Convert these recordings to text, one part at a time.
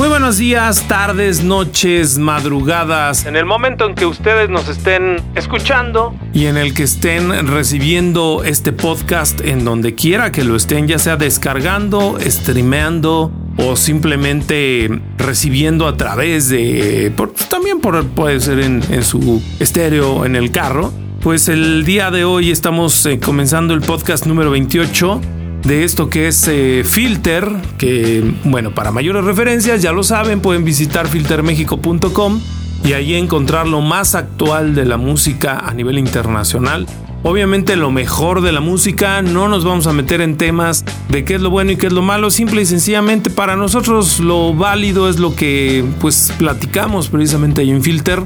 Muy buenos días, tardes, noches, madrugadas, en el momento en que ustedes nos estén escuchando y en el que estén recibiendo este podcast en donde quiera que lo estén, ya sea descargando, streameando o simplemente recibiendo a través de, también por, puede ser en, en su estéreo en el carro. Pues el día de hoy estamos eh, comenzando el podcast número 28 de esto que es eh, Filter, que bueno, para mayores referencias ya lo saben, pueden visitar filtermexico.com y ahí encontrar lo más actual de la música a nivel internacional. Obviamente lo mejor de la música, no nos vamos a meter en temas de qué es lo bueno y qué es lo malo, simple y sencillamente para nosotros lo válido es lo que pues platicamos precisamente ahí en Filter.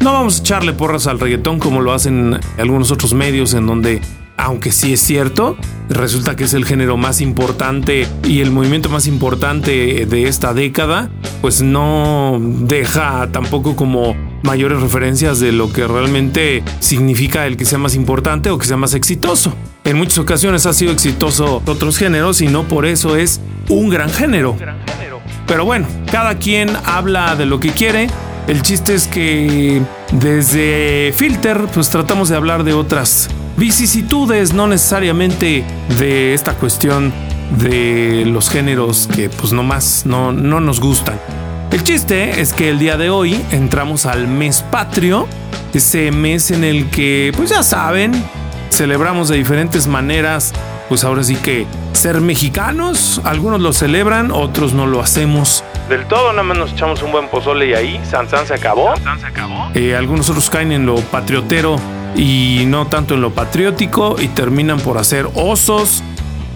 No vamos a echarle porras al reggaetón como lo hacen algunos otros medios en donde aunque sí es cierto, resulta que es el género más importante y el movimiento más importante de esta década, pues no deja tampoco como mayores referencias de lo que realmente significa el que sea más importante o que sea más exitoso. En muchas ocasiones ha sido exitoso otros géneros y no por eso es un gran género. Pero bueno, cada quien habla de lo que quiere. El chiste es que desde Filter pues tratamos de hablar de otras vicisitudes, no necesariamente de esta cuestión de los géneros que pues nomás no, no nos gustan. El chiste es que el día de hoy entramos al mes patrio, ese mes en el que pues ya saben, celebramos de diferentes maneras, pues ahora sí que ser mexicanos, algunos lo celebran, otros no lo hacemos del todo, nada más nos echamos un buen pozole y ahí, San San se acabó. se acabó. Eh, algunos otros caen en lo patriotero y no tanto en lo patriótico y terminan por hacer osos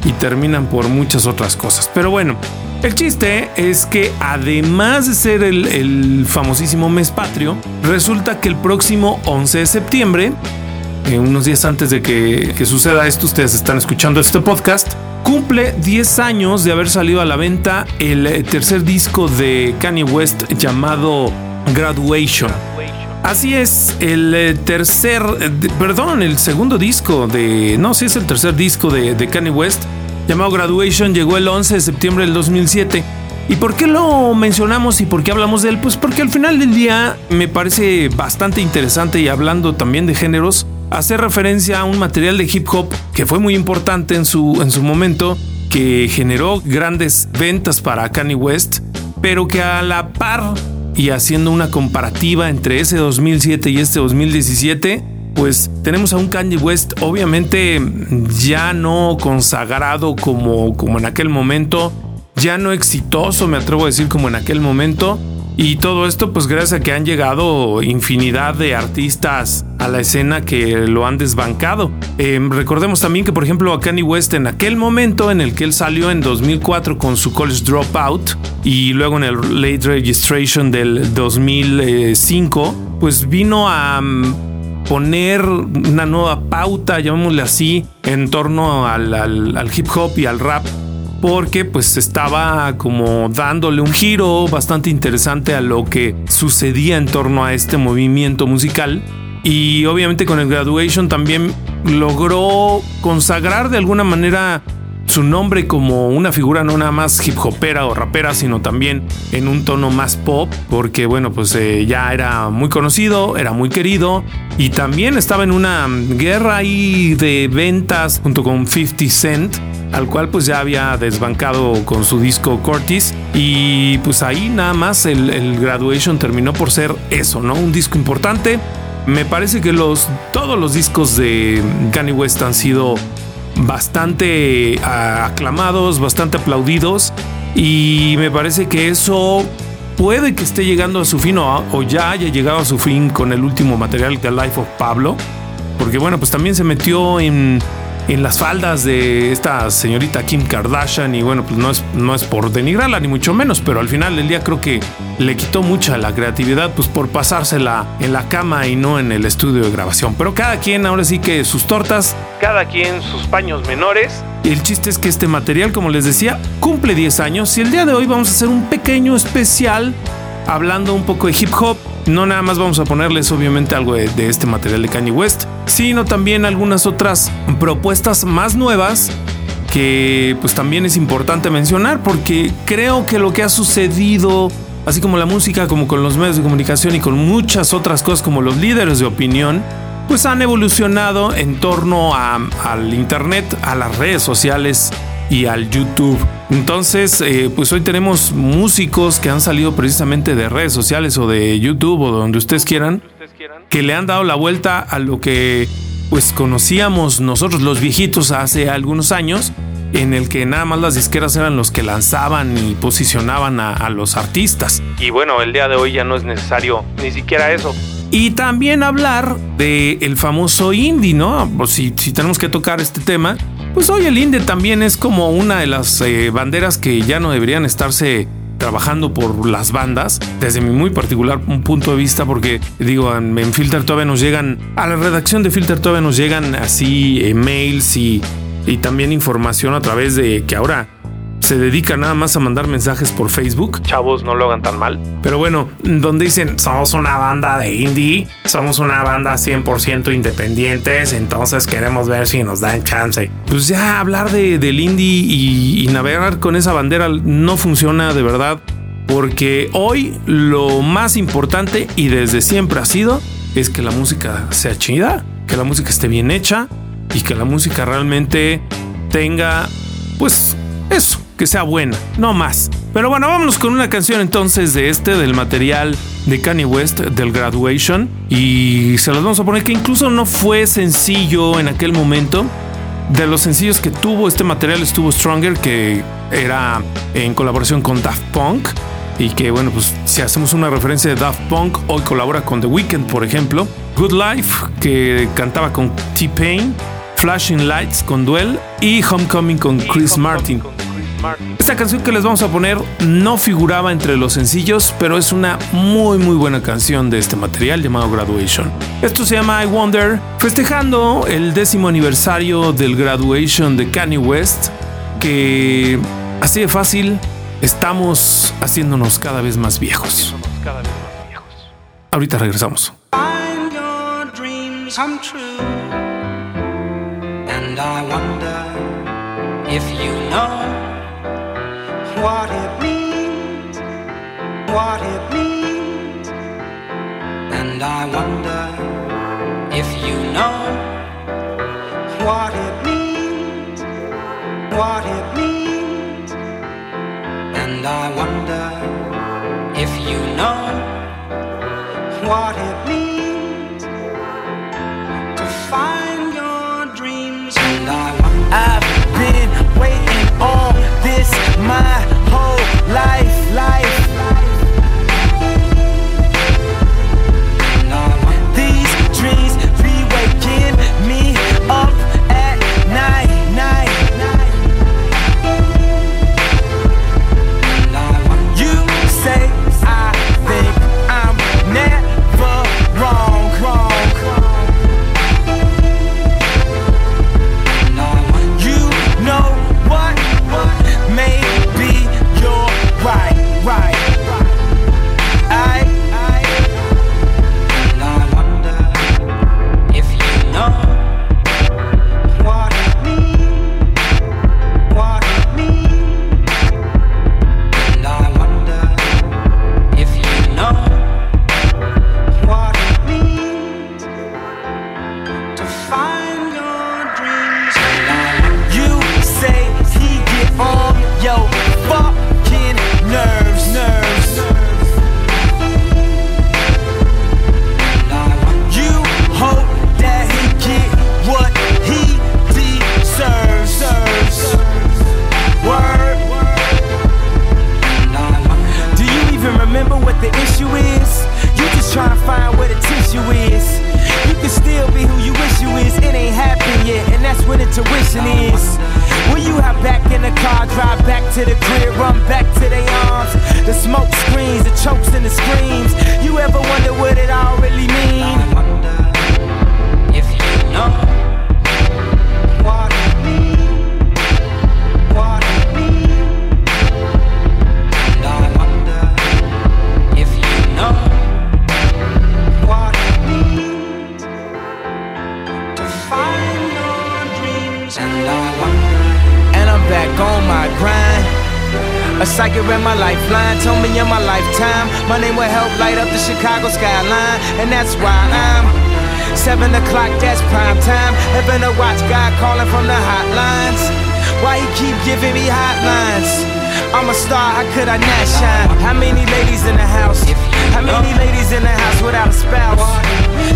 y terminan por muchas otras cosas. Pero bueno, el chiste es que además de ser el, famosísimo mes patrio, resulta que el próximo 11 de septiembre, eh, unos días antes de que, que suceda esto, ustedes están escuchando este podcast, cumple 10 años de haber salido a la venta el tercer disco de Kanye West llamado Graduation. Así es, el eh, tercer, perdón, el segundo disco de, no, sí es el tercer disco de, de Kanye West, llamado Graduation, llegó el 11 de septiembre del 2007. ¿Y por qué lo mencionamos y por qué hablamos de él? Pues porque al final del día me parece bastante interesante y hablando también de géneros, hacer referencia a un material de hip hop que fue muy importante en su, en su momento, que generó grandes ventas para Kanye West, pero que a la par y haciendo una comparativa entre ese 2007 y este 2017, pues tenemos a un Kanye West obviamente ya no consagrado como, como en aquel momento, ya no exitoso, me atrevo a decir como en aquel momento, y todo esto pues gracias a que han llegado infinidad de artistas a la escena que lo han desbancado. Em, recordemos también que por ejemplo a Kanye West en aquel momento en el que él salió en 2004 con su College Dropout y luego en el Late Registration del 2005 pues vino a mm, poner una nueva pauta, llamémosle así, en torno al hip hop y al rap porque pues estaba como dándole un giro bastante interesante a lo que sucedía en torno a este movimiento musical. Y obviamente con el graduation también logró consagrar de alguna manera su nombre como una figura no nada más hip hopera o rapera, sino también en un tono más pop, porque bueno, pues eh, ya era muy conocido, era muy querido y también estaba en una guerra ahí de ventas junto con 50 Cent al cual pues ya había desbancado con su disco Cortis y pues ahí nada más el, Graduation terminó por ser eso, ¿no? Un disco importante. Me parece que los, todos los discos de Kanye West han sido bastante aclamados, bastante aplaudidos y me parece que eso puede que esté llegando a su fin o, o, ya haya llegado a su fin con el último material de Life of Pablo, porque bueno, pues también se metió en en las faldas de esta señorita Kim Kardashian y bueno, pues no es, no es por denigrarla ni mucho menos, pero al final del día creo que le quitó mucha la creatividad pues por pasársela en la cama y no en el estudio de grabación. Pero cada quien ahora sí que sus tortas, cada quien sus paños menores El chiste es que este material, como les decía, cumple 10 años y el día de hoy vamos a hacer un pequeño especial hablando un poco de hip hop. No nada más vamos a ponerles obviamente algo de, este material de Kanye West, sino también algunas otras propuestas más nuevas que pues también es importante mencionar porque creo que lo que ha sucedido así como la música, como con los medios de comunicación y con muchas otras cosas como los líderes de opinión, pues han evolucionado en torno al Internet, a las redes sociales y al YouTube. Entonces, eh, pues hoy tenemos músicos que han salido precisamente de redes sociales o de YouTube o donde ustedes quieran, que le han dado la vuelta a lo que pues conocíamos nosotros los viejitos hace algunos años en el que nada más las disqueras eran los que lanzaban y posicionaban a, los artistas. Y bueno, el día de hoy ya no es necesario ni siquiera eso. Y también hablar del el famoso indie, ¿no? Pues si, si tenemos que tocar este tema, pues hoy el indie también es como una de las eh, banderas que ya no deberían estarse trabajando por las bandas, desde mi muy particular punto de vista, porque digo, en, Filter todavía nos llegan, a la redacción de Filter todavía nos llegan así emails y y también información a través de que ahora se dedica nada más a mandar mensajes por Facebook. Chavos, no lo hagan tan mal. Pero bueno, donde dicen, somos una banda de indie, somos una banda 100% independientes, entonces queremos ver si nos dan chance. Pues ya hablar de, del indie y, y navegar con esa bandera no funciona de verdad, porque hoy lo más importante y desde siempre ha sido es que la música sea chida, que la música esté bien hecha y que la música realmente tenga, pues, eso, que sea buena, no más. Pero bueno, vámonos con una canción entonces de este, del material de Kanye West, del Graduation. Y se los vamos a poner que incluso no fue sencillo en aquel momento. De los sencillos que tuvo este material estuvo Stronger, que era en colaboración con Daft Punk. Y que bueno, pues si hacemos una referencia de Daft Punk, hoy colabora con The Weeknd, por ejemplo. Good Life, que cantaba con T-Pain. Flashing Lights con Duel y Homecoming con Chris Martin. Esta canción que les vamos a poner no figuraba entre los sencillos, pero es una muy muy buena canción de este material llamado Graduation. Esto se llama I Wonder, festejando el décimo aniversario del Graduation de Kanye West, que así de fácil estamos haciéndonos cada vez más viejos. Ahorita regresamos. And I wonder if you know what it means, what it means. And I wonder if you know what it means, what it means. And I wonder if you know what it means to find. Your dreams. And I've been waiting on this my lifetime my name will help light up the Chicago skyline, and that's why I'm. Seven o'clock, that's prime time. Heaven to watch God calling from the hotlines. Why he keep giving me hotlines? I'm a star, how could I not shine? How many ladies in the house? How many ladies in the house without a spouse?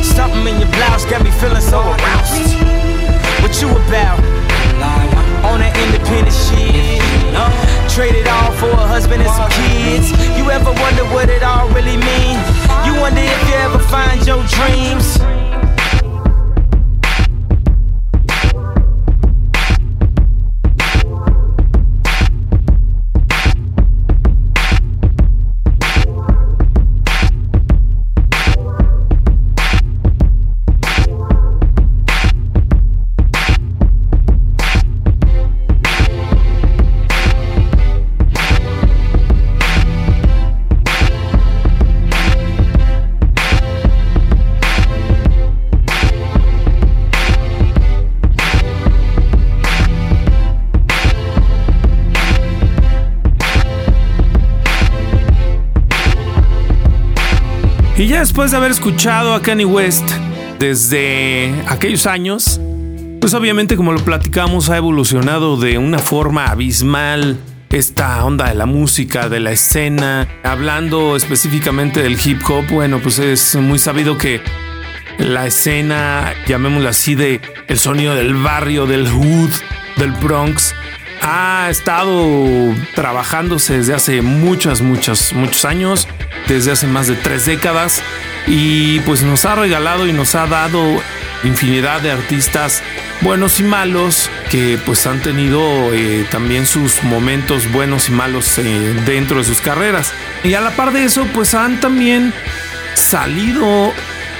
Something in your blouse got me feeling so aroused. What you about? On that independent shit. Traded all for a husband and some kids. You ever wonder what it all really mean? You wonder if you ever find your dreams. Después de haber escuchado a Kanye West desde aquellos años, pues obviamente como lo platicamos ha evolucionado de una forma abismal esta onda de la música, de la escena, hablando específicamente del hip hop, bueno, pues es muy sabido que la escena, llamémosla así, de el sonido del barrio, del hood, del Bronx, ha estado trabajándose desde hace muchas, muchas, muchos años, desde hace más de tres décadas, y pues nos ha regalado y nos ha dado infinidad de artistas buenos y malos que pues han tenido eh, también sus momentos buenos y malos eh, dentro de sus carreras. Y a la par de eso pues han también salido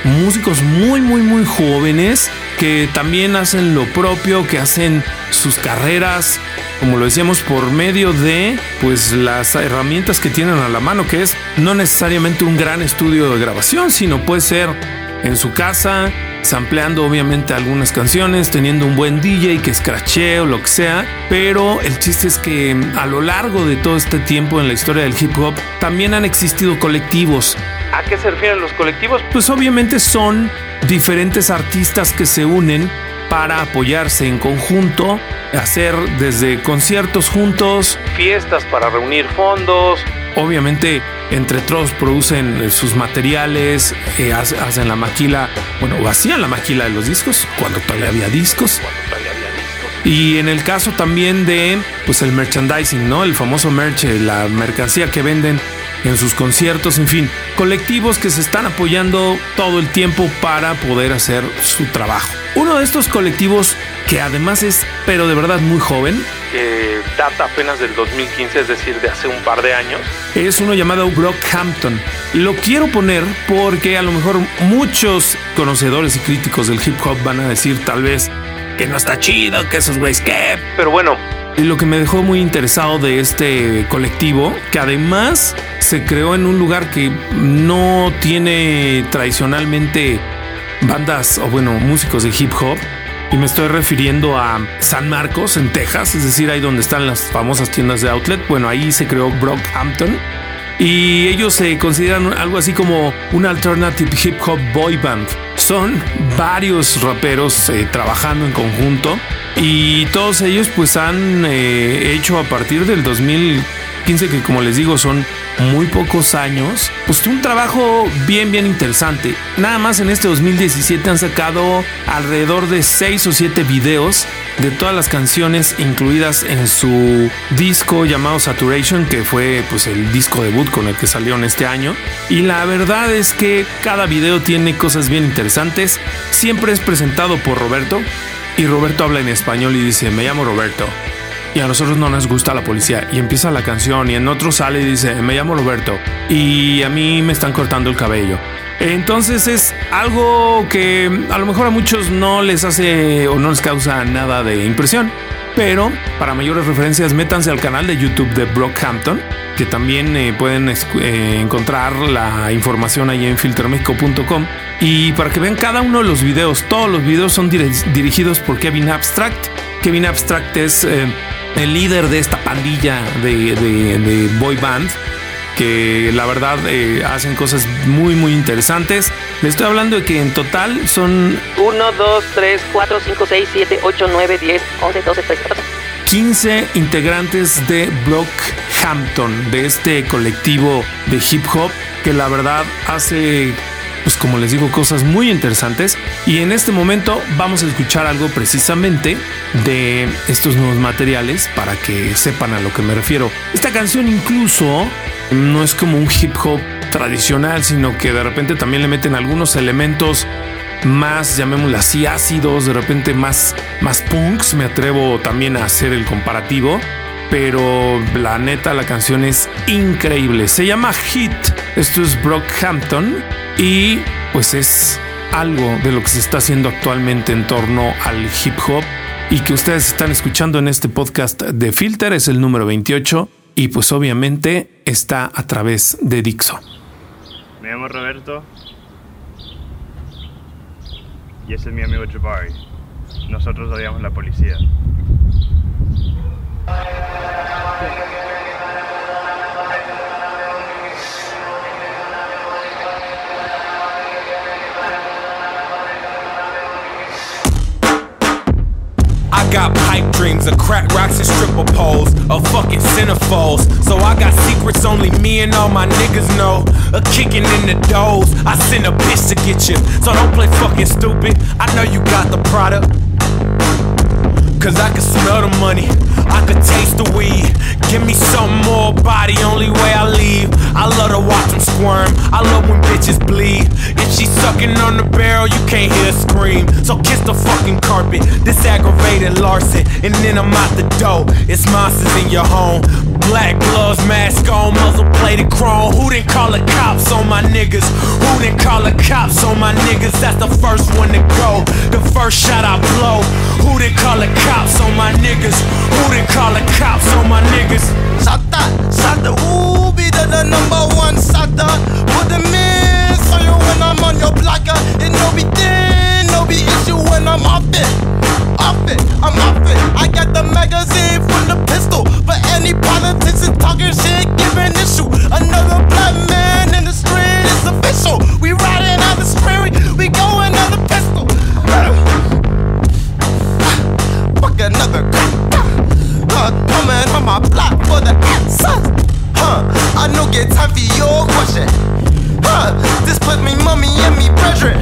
músicos muy muy muy jóvenes que también hacen lo propio, que hacen sus carreras, como lo decíamos, por medio de pues las herramientas que tienen a la mano, que es no necesariamente un gran estudio de grabación, sino puede ser en su casa, sampleando obviamente algunas canciones, teniendo un buen DJ que escrachee o lo que sea, pero el chiste es que a lo largo de todo este tiempo en la historia del hip hop también han existido colectivos. ¿A qué se refieren los colectivos? Pues obviamente son diferentes artistas que se unen para apoyarse en conjunto, hacer desde conciertos juntos, fiestas para reunir fondos, obviamente entre todos producen eh, sus materiales, eh, hacen la maquila, bueno, o hacían la maquila de los discos cuando todavía había discos. Y en el caso también de pues el merchandising, ¿no? El famoso merch, eh, la mercancía que venden en sus conciertos, en fin, colectivos que se están apoyando todo el tiempo para poder hacer su trabajo. Uno de estos colectivos que además es, pero de verdad muy joven, que data apenas del 2015, es decir, de hace un par de años, es uno llamado Brockhampton. Lo quiero poner porque a lo mejor muchos conocedores y críticos del hip hop van a decir tal vez que no está chido, que esos güeyes que, pero bueno, lo que me dejó muy interesado de este colectivo, que además se creó en un lugar que no tiene tradicionalmente bandas o bueno, músicos de hip hop. Y me estoy refiriendo a San Marcos, en Texas, es decir, ahí donde están las famosas tiendas de outlet. Bueno, ahí se creó Brockhampton. Y ellos se consideran algo así como un alternative hip hop boy band. Son varios raperos eh, trabajando en conjunto y todos ellos pues han eh, hecho a partir del 2015 que como les digo son muy pocos años, pues un trabajo bien bien interesante. Nada más en este 2017 han sacado alrededor de 6 o 7 videos de todas las canciones incluidas en su disco llamado Saturation, que fue pues el disco debut con el que salieron este año. Y la verdad es que cada video tiene cosas bien interesantes. Siempre es presentado por Roberto, y Roberto habla en español y dice, me llamo Roberto. Y a nosotros no nos gusta la policía. Y empieza la canción y en otro sale y dice, me llamo Roberto. Y a mí me están cortando el cabello. Entonces es algo que a lo mejor a muchos no les hace o no les causa nada de impresión. Pero para mayores referencias, métanse al canal de YouTube de Brockhampton, que también eh, pueden eh, encontrar la información ahí en filtermexico.com. Y para que vean cada uno de los videos, todos los videos son dirigidos por Kevin Abstract Kevin Abstract es eh, el líder de esta pandilla de, boy band que la verdad eh, hacen cosas muy muy interesantes. Le estoy hablando de que en total son 1, 2, 3, 4, 5, 6, 7, 8, 9, 10, 11, 12, 13, 14. 15 integrantes de Brockhampton, de este colectivo de hip hop que la verdad hace pues como les digo, cosas muy interesantes. Y en este momento vamos a escuchar algo precisamente de estos nuevos materiales para que sepan a lo que me refiero. Esta canción incluso no es como un hip hop tradicional, sino que de repente también le meten algunos elementos más, llamémoslo así, ácidos, de repente más, más punks. Me atrevo también a hacer el comparativo. Pero la neta, la canción es increíble. Se llama Hit. Esto es Brockhampton y pues es algo de lo que se está haciendo actualmente en torno al hip hop y que ustedes están escuchando en este podcast de Filter, es el número 28 y pues obviamente está a través de Dixo. Me llamo Roberto y ese es mi amigo Jabari. Nosotros odiamos la policía. Got pipe dreams of crack rocks and stripper poles, of fucking centerfolds. So I got secrets only me and all my niggas know. A kicking in the doors, I send a bitch to get you. So don't play fucking stupid. I know you got the product. Cause I can smell the money, I can taste the weed. Give me some more body, only way I leave. I love to watch them squirm, I love when bitches bleed. If she sucking on the barrel, you can't hear a scream. So kiss the fucking carpet, this aggravated larceny. And then I'm out the door, it's monsters in your home. Black gloves, mask on, muzzle plated chrome. Who didn't call the cops on my niggas? Who didn't call the cops on my niggas? That's the first one to go, the first shot I blow. Who didn't call the cops? on my niggas? Who didn't call the cops on my niggas? Sata, Sata, ooh, be the, the number one Sata. Put them in so you when I'm on your blocker. It no be thin, no be issue when I'm off it. Off it, I'm off it. I got the magazine full of pistol. Any politician talking shit, giving issue. Another black man in the street, is official. We riding out the spirit, we going on the pistol. Fuck another cop. uh, coming on my block for the answers. Huh, I know get time for your question. This put me mommy and me brethren.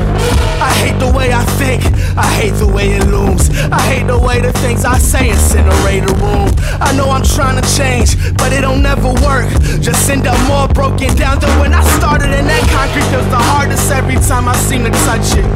I hate the way I think, I hate the way it looms. I hate the way the things I say incinerate a room. I know I'm trying to change, but it don't never work. Just end up more broken down than when I started and that concrete. Feels the hardest every time I seem to touch it.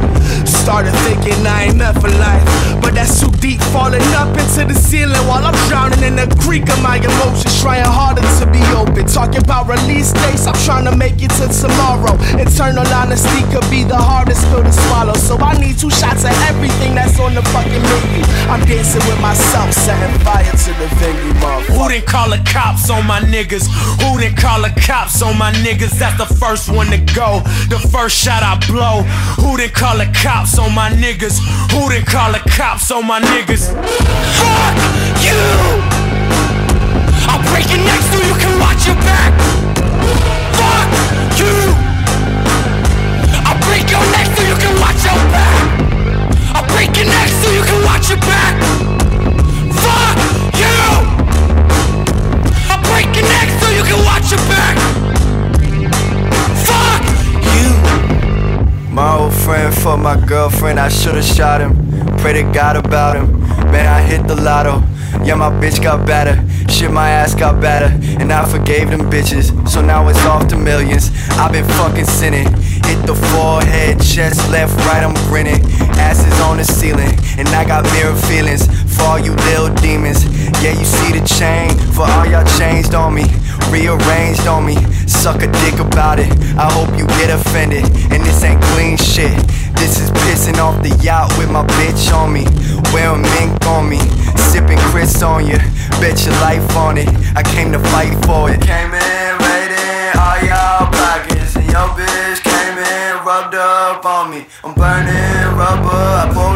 Started thinking I ain't meant for life, but that's too deep. Falling up into the ceiling while I'm drowning in the creek of my emotions. Trying harder to be open. Talking about release dates, I'm trying to make it to tomorrow. Eternal honesty could be the hardest pill to swallow. So I need two shots of everything that's on the fucking menu. I'm dancing with myself, setting fire to the venue, motherfucker. Who didn't call the cops on my niggas? Who didn't call the cops on my niggas? That's the first one to go. The first shot I blow. Who didn't call the cops on my niggas? Who didn't call the cops on my niggas? Fuck you! I'll break your neck so you can watch your back. Break your neck so you can watch your back. Fuck you! I'll break your neck so you can watch your back. Fuck you! My old friend for my girlfriend, I should've shot him. Pray to God about him. Man, I hit the lotto. Yeah, my bitch got better. Shit, my ass got better. And I forgave them bitches. So now it's off to millions. I've been fucking sinning. Hit the forehead, chest, left, right, I'm grinning. Asses on the ceiling, and I got mirror feelings for all you little demons. Yeah, you see the chain for all y'all changed on me, rearranged on me. Suck a dick about it. I hope you get offended, and this ain't clean shit. This is pissing off the yacht with my bitch on me, wearing mink on me, sipping Chris on you. Bet your life on it. I came to fight for it. Came in rubbed up on me. I'm burning rubber, I pulled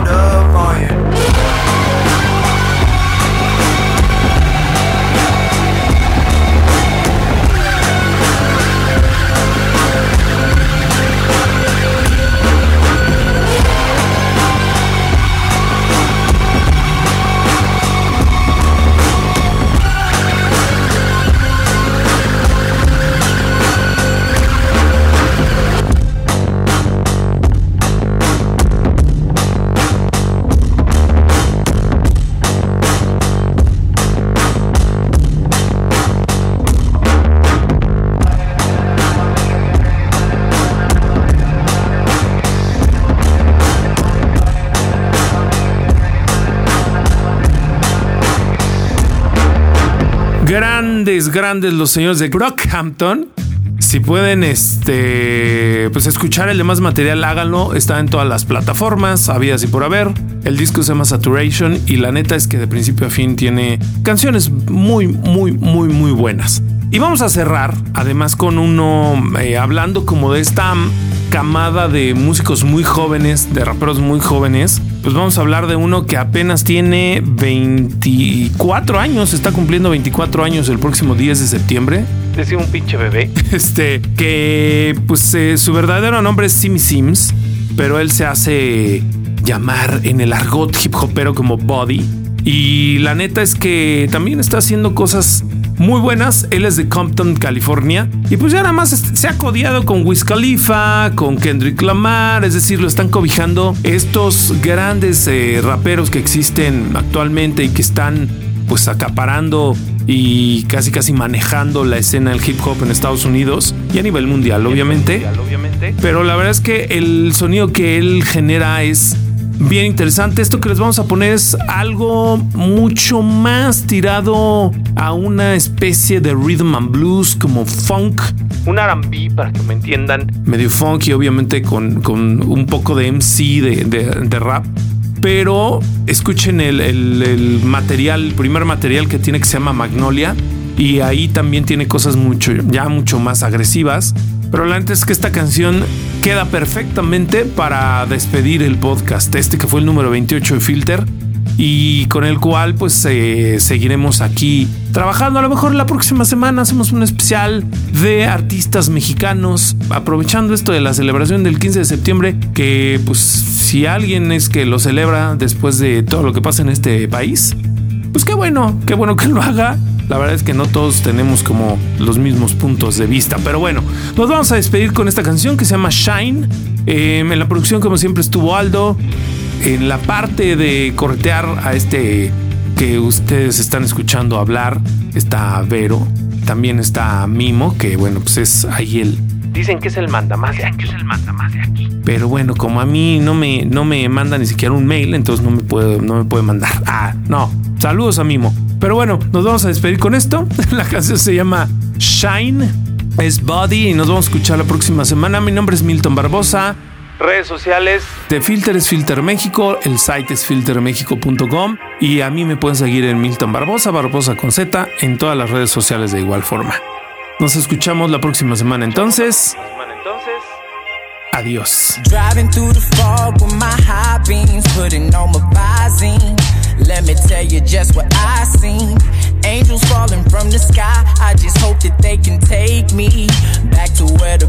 Grandes, los señores de Brockhampton. Si pueden este, pues escuchar el demás material, háganlo. Está en todas las plataformas, había y por haber. El disco se llama Saturation y la neta es que de principio a fin tiene canciones muy, muy, muy, muy buenas. Y vamos a cerrar, además, con uno eh, hablando como de esta camada de músicos muy jóvenes, de raperos muy jóvenes. Pues vamos a hablar de uno que apenas tiene 24 años, está cumpliendo 24 años el próximo 10 de septiembre. Decía un pinche bebé. Este, que pues eh, su verdadero nombre es Simmy Sims, pero él se hace llamar en el argot hip hopero como Body. Y la neta es que también está haciendo cosas muy buenas. Él es de Compton, California. Y pues ya nada más se ha codiado con Wiz Khalifa, con Kendrick Lamar. Es decir, lo están cobijando estos grandes eh, raperos que existen actualmente y que están pues acaparando y casi casi manejando la escena del hip hop en Estados Unidos y a nivel mundial, obviamente. Pero la verdad es que el sonido que él genera es bien interesante. Esto que les vamos a poner es algo mucho más tirado a una especie de rhythm and blues como funk. Un RB, para que me entiendan. Medio funky, obviamente con, un poco de MC, de, rap. Pero escuchen el, el, material, el primer material que tiene que se llama Magnolia. Y ahí también tiene cosas mucho, ya mucho más agresivas. Pero la neta es que esta canción queda perfectamente para despedir el podcast, este que fue el número 28 de Filter y con el cual pues eh, seguiremos aquí trabajando. A lo mejor la próxima semana hacemos un especial de artistas mexicanos, aprovechando esto de la celebración del 15 de septiembre, que pues si alguien es que lo celebra después de todo lo que pasa en este país, pues qué bueno, qué bueno que lo haga. La verdad es que no todos tenemos como los mismos puntos de vista. Pero bueno, nos vamos a despedir con esta canción que se llama Shine. Em, en la producción, como siempre, estuvo Aldo. En la parte de cortear a este que ustedes están escuchando hablar, está Vero. También está Mimo, que bueno, pues es ahí el, Dicen que es el manda más de aquí. Es el manda más de aquí. Pero bueno, como a mí no me, no me manda ni siquiera un mail, entonces no me puede, no me puede mandar. Ah, no. Saludos a Mimo. Pero bueno, nos vamos a despedir con esto. La canción se llama Shine, es Body y nos vamos a escuchar la próxima semana. Mi nombre es Milton Barbosa. Redes sociales. De Filter es Filter México, el site es filtermexico.com y a mí me pueden seguir en Milton Barbosa, Barbosa con Z, en todas las redes sociales de igual forma. Nos escuchamos la próxima semana entonces. Adiós. Let me tell you just what I seen. Angels falling from the sky. I just hope that they can take me back to where the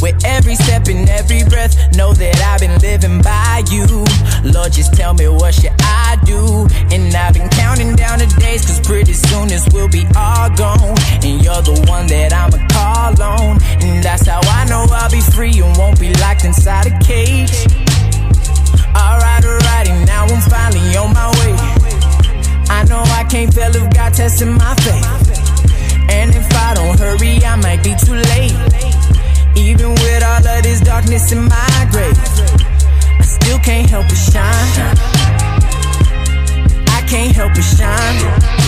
With every step and every breath, know that I've been living by you. Lord, just tell me what should I do? And I've been counting down the days, cause pretty soon this will be all gone. And you're the one that I'ma call on. And that's how I know I'll be free and won't be locked inside a cage. Alright, alright, and now I'm finally on my way. I know I can't fail if God testing my faith. And if I don't hurry, I might be too late. Even with all of this darkness in my grave, I still can't help but shine I can't help but shine.